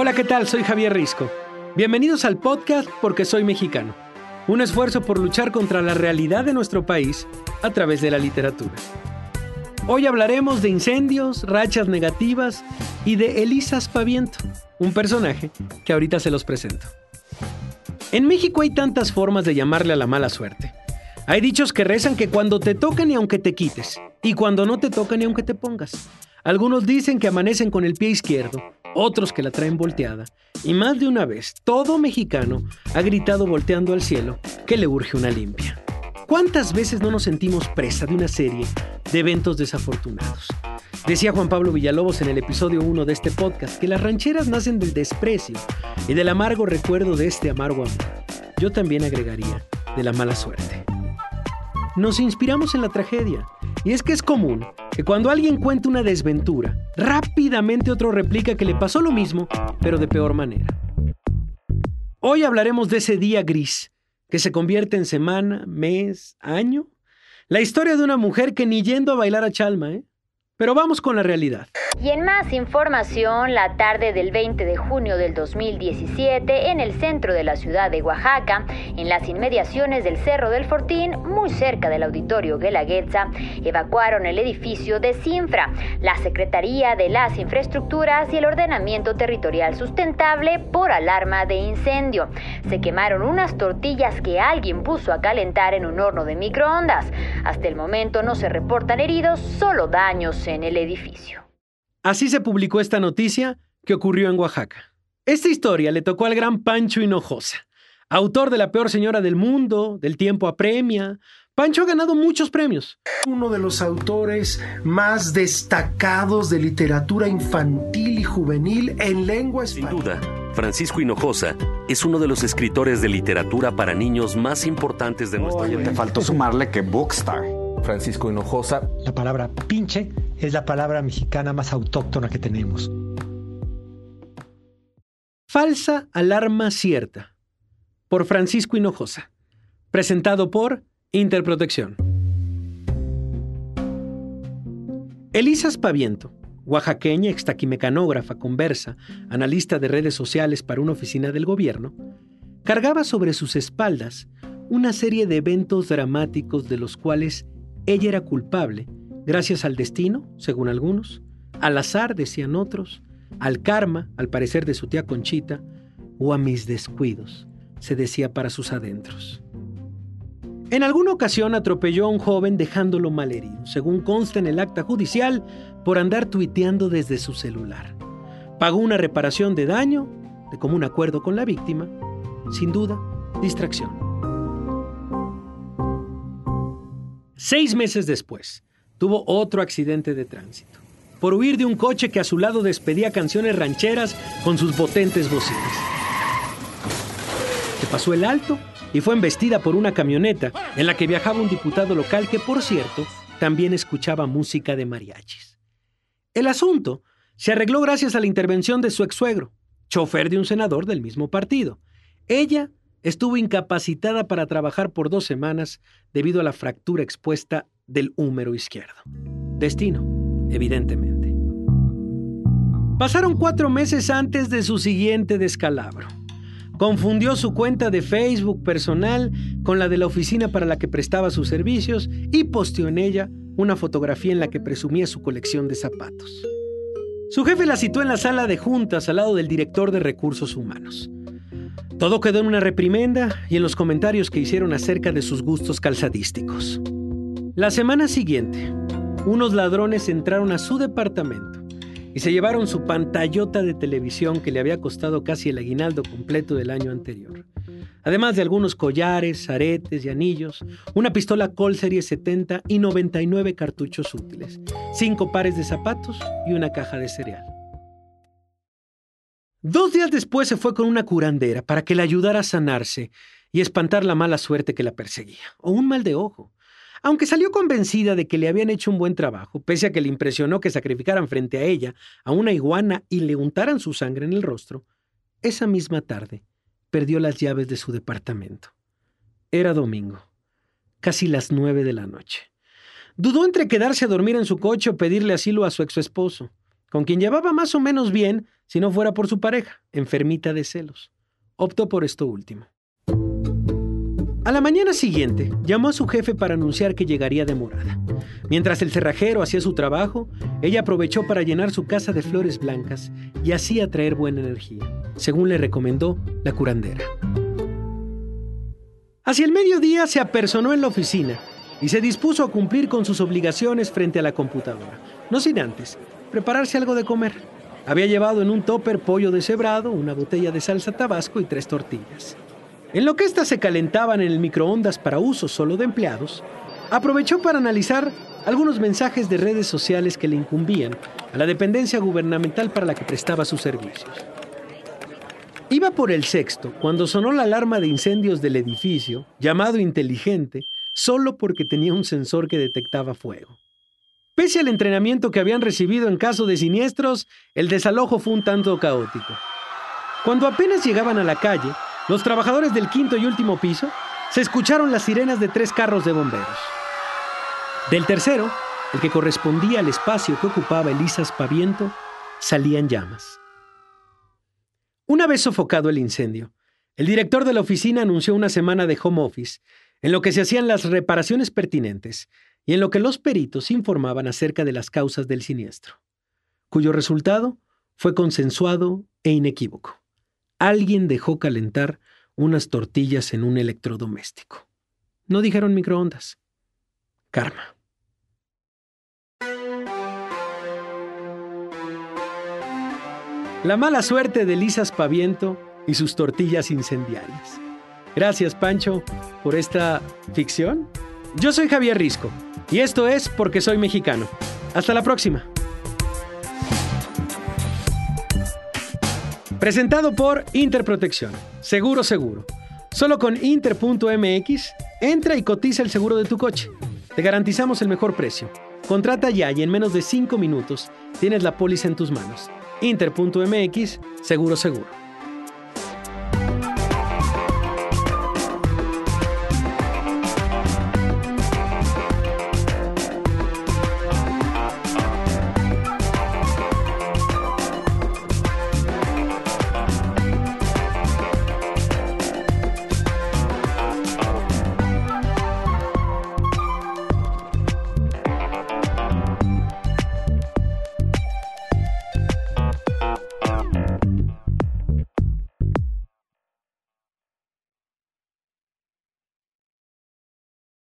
Hola, ¿qué tal? Soy Javier Risco. Bienvenidos al podcast Porque Soy Mexicano. Un esfuerzo por luchar contra la realidad de nuestro país a través de la literatura. Hoy hablaremos de incendios, rachas negativas y de Elisa Spaviento, un personaje que ahorita se los presento. En México hay tantas formas de llamarle a la mala suerte. Hay dichos que rezan que cuando te tocan y aunque te quites, y cuando no te tocan y aunque te pongas. Algunos dicen que amanecen con el pie izquierdo, otros que la traen volteada, y más de una vez todo mexicano ha gritado volteando al cielo que le urge una limpia. ¿Cuántas veces no nos sentimos presa de una serie de eventos desafortunados? Decía Juan Pablo Villalobos en el episodio 1 de este podcast que las rancheras nacen del desprecio y del amargo recuerdo de este amargo amor. Yo también agregaría de la mala suerte. Nos inspiramos en la tragedia, y es que es común que cuando alguien cuenta una desventura, rápidamente otro replica que le pasó lo mismo, pero de peor manera. Hoy hablaremos de ese día gris, que se convierte en semana, mes, año. La historia de una mujer que ni yendo a bailar a Chalma, ¿eh? Pero vamos con la realidad. Y en más información, la tarde del 20 de junio del 2017, en el centro de la ciudad de Oaxaca, en las inmediaciones del Cerro del Fortín, muy cerca del auditorio Guelaguetza, evacuaron el edificio de CINFRA, la Secretaría de las Infraestructuras y el Ordenamiento Territorial Sustentable por alarma de incendio. Se quemaron unas tortillas que alguien puso a calentar en un horno de microondas. Hasta el momento no se reportan heridos, solo daños en el edificio. Así se publicó esta noticia que ocurrió en Oaxaca. Esta historia le tocó al gran Pancho Hinojosa, autor de La peor señora del mundo, del tiempo apremia. Pancho ha ganado muchos premios. Uno de los autores más destacados de literatura infantil y juvenil en lengua española. Sin duda, Francisco Hinojosa es uno de los escritores de literatura para niños más importantes de nuestro Oye, te faltó sumarle que Bookstar. Francisco Hinojosa. La palabra pinche es la palabra mexicana más autóctona que tenemos. Falsa alarma cierta. Por Francisco Hinojosa. Presentado por Interprotección. Elisa Spaviento, oaxaqueña, extaquimecanógrafa, conversa, analista de redes sociales para una oficina del gobierno, cargaba sobre sus espaldas una serie de eventos dramáticos de los cuales ella era culpable, gracias al destino, según algunos, al azar, decían otros, al karma, al parecer de su tía Conchita, o a mis descuidos, se decía para sus adentros. En alguna ocasión atropelló a un joven dejándolo malherido, según consta en el acta judicial, por andar tuiteando desde su celular. Pagó una reparación de daño, de común acuerdo con la víctima, sin duda, distracción. Seis meses después, tuvo otro accidente de tránsito, por huir de un coche que a su lado despedía canciones rancheras con sus potentes bocinas. Se pasó el alto y fue embestida por una camioneta en la que viajaba un diputado local que, por cierto, también escuchaba música de mariachis. El asunto se arregló gracias a la intervención de su ex-suegro, chofer de un senador del mismo partido. Ella estuvo incapacitada para trabajar por dos semanas debido a la fractura expuesta del húmero izquierdo. Destino, evidentemente. Pasaron cuatro meses antes de su siguiente descalabro. Confundió su cuenta de Facebook personal con la de la oficina para la que prestaba sus servicios y posteó en ella una fotografía en la que presumía su colección de zapatos. Su jefe la citó en la sala de juntas al lado del director de recursos humanos. Todo quedó en una reprimenda y en los comentarios que hicieron acerca de sus gustos calzadísticos. La semana siguiente, unos ladrones entraron a su departamento y se llevaron su pantallota de televisión que le había costado casi el aguinaldo completo del año anterior. Además de algunos collares, aretes y anillos, una pistola Colt Serie 70 y 99 cartuchos útiles, cinco pares de zapatos y una caja de cereal. Dos días después se fue con una curandera para que le ayudara a sanarse y espantar la mala suerte que la perseguía, o un mal de ojo. Aunque salió convencida de que le habían hecho un buen trabajo, pese a que le impresionó que sacrificaran frente a ella a una iguana y le untaran su sangre en el rostro, esa misma tarde perdió las llaves de su departamento. Era domingo, casi las nueve de la noche. Dudó entre quedarse a dormir en su coche o pedirle asilo a su ex esposo, con quien llevaba más o menos bien si no fuera por su pareja, enfermita de celos. Optó por esto último. A la mañana siguiente, llamó a su jefe para anunciar que llegaría demorada. Mientras el cerrajero hacía su trabajo, ella aprovechó para llenar su casa de flores blancas y así atraer buena energía, según le recomendó la curandera. Hacia el mediodía se apersonó en la oficina y se dispuso a cumplir con sus obligaciones frente a la computadora, no sin antes prepararse algo de comer. Había llevado en un topper pollo deshebrado, una botella de salsa tabasco y tres tortillas. En lo que éstas se calentaban en el microondas para uso solo de empleados, aprovechó para analizar algunos mensajes de redes sociales que le incumbían a la dependencia gubernamental para la que prestaba sus servicios. Iba por el sexto cuando sonó la alarma de incendios del edificio, llamado inteligente, solo porque tenía un sensor que detectaba fuego. Pese al entrenamiento que habían recibido en caso de siniestros, el desalojo fue un tanto caótico. Cuando apenas llegaban a la calle, los trabajadores del quinto y último piso se escucharon las sirenas de tres carros de bomberos. Del tercero, el que correspondía al espacio que ocupaba Elisas Paviento, salían llamas. Una vez sofocado el incendio, el director de la oficina anunció una semana de home office, en lo que se hacían las reparaciones pertinentes y en lo que los peritos informaban acerca de las causas del siniestro, cuyo resultado fue consensuado e inequívoco alguien dejó calentar unas tortillas en un electrodoméstico. No dijeron microondas. Karma. La mala suerte de Lisas Paviento y sus tortillas incendiarias. Gracias, Pancho, por esta ficción. Yo soy Javier Risco y esto es Porque Soy Mexicano. Hasta la próxima. Presentado por Interprotección. Seguro, seguro. Solo con Inter.mx, entra y cotiza el seguro de tu coche. Te garantizamos el mejor precio. Contrata ya y en menos de 5 minutos tienes la póliza en tus manos. Inter.mx, seguro, seguro.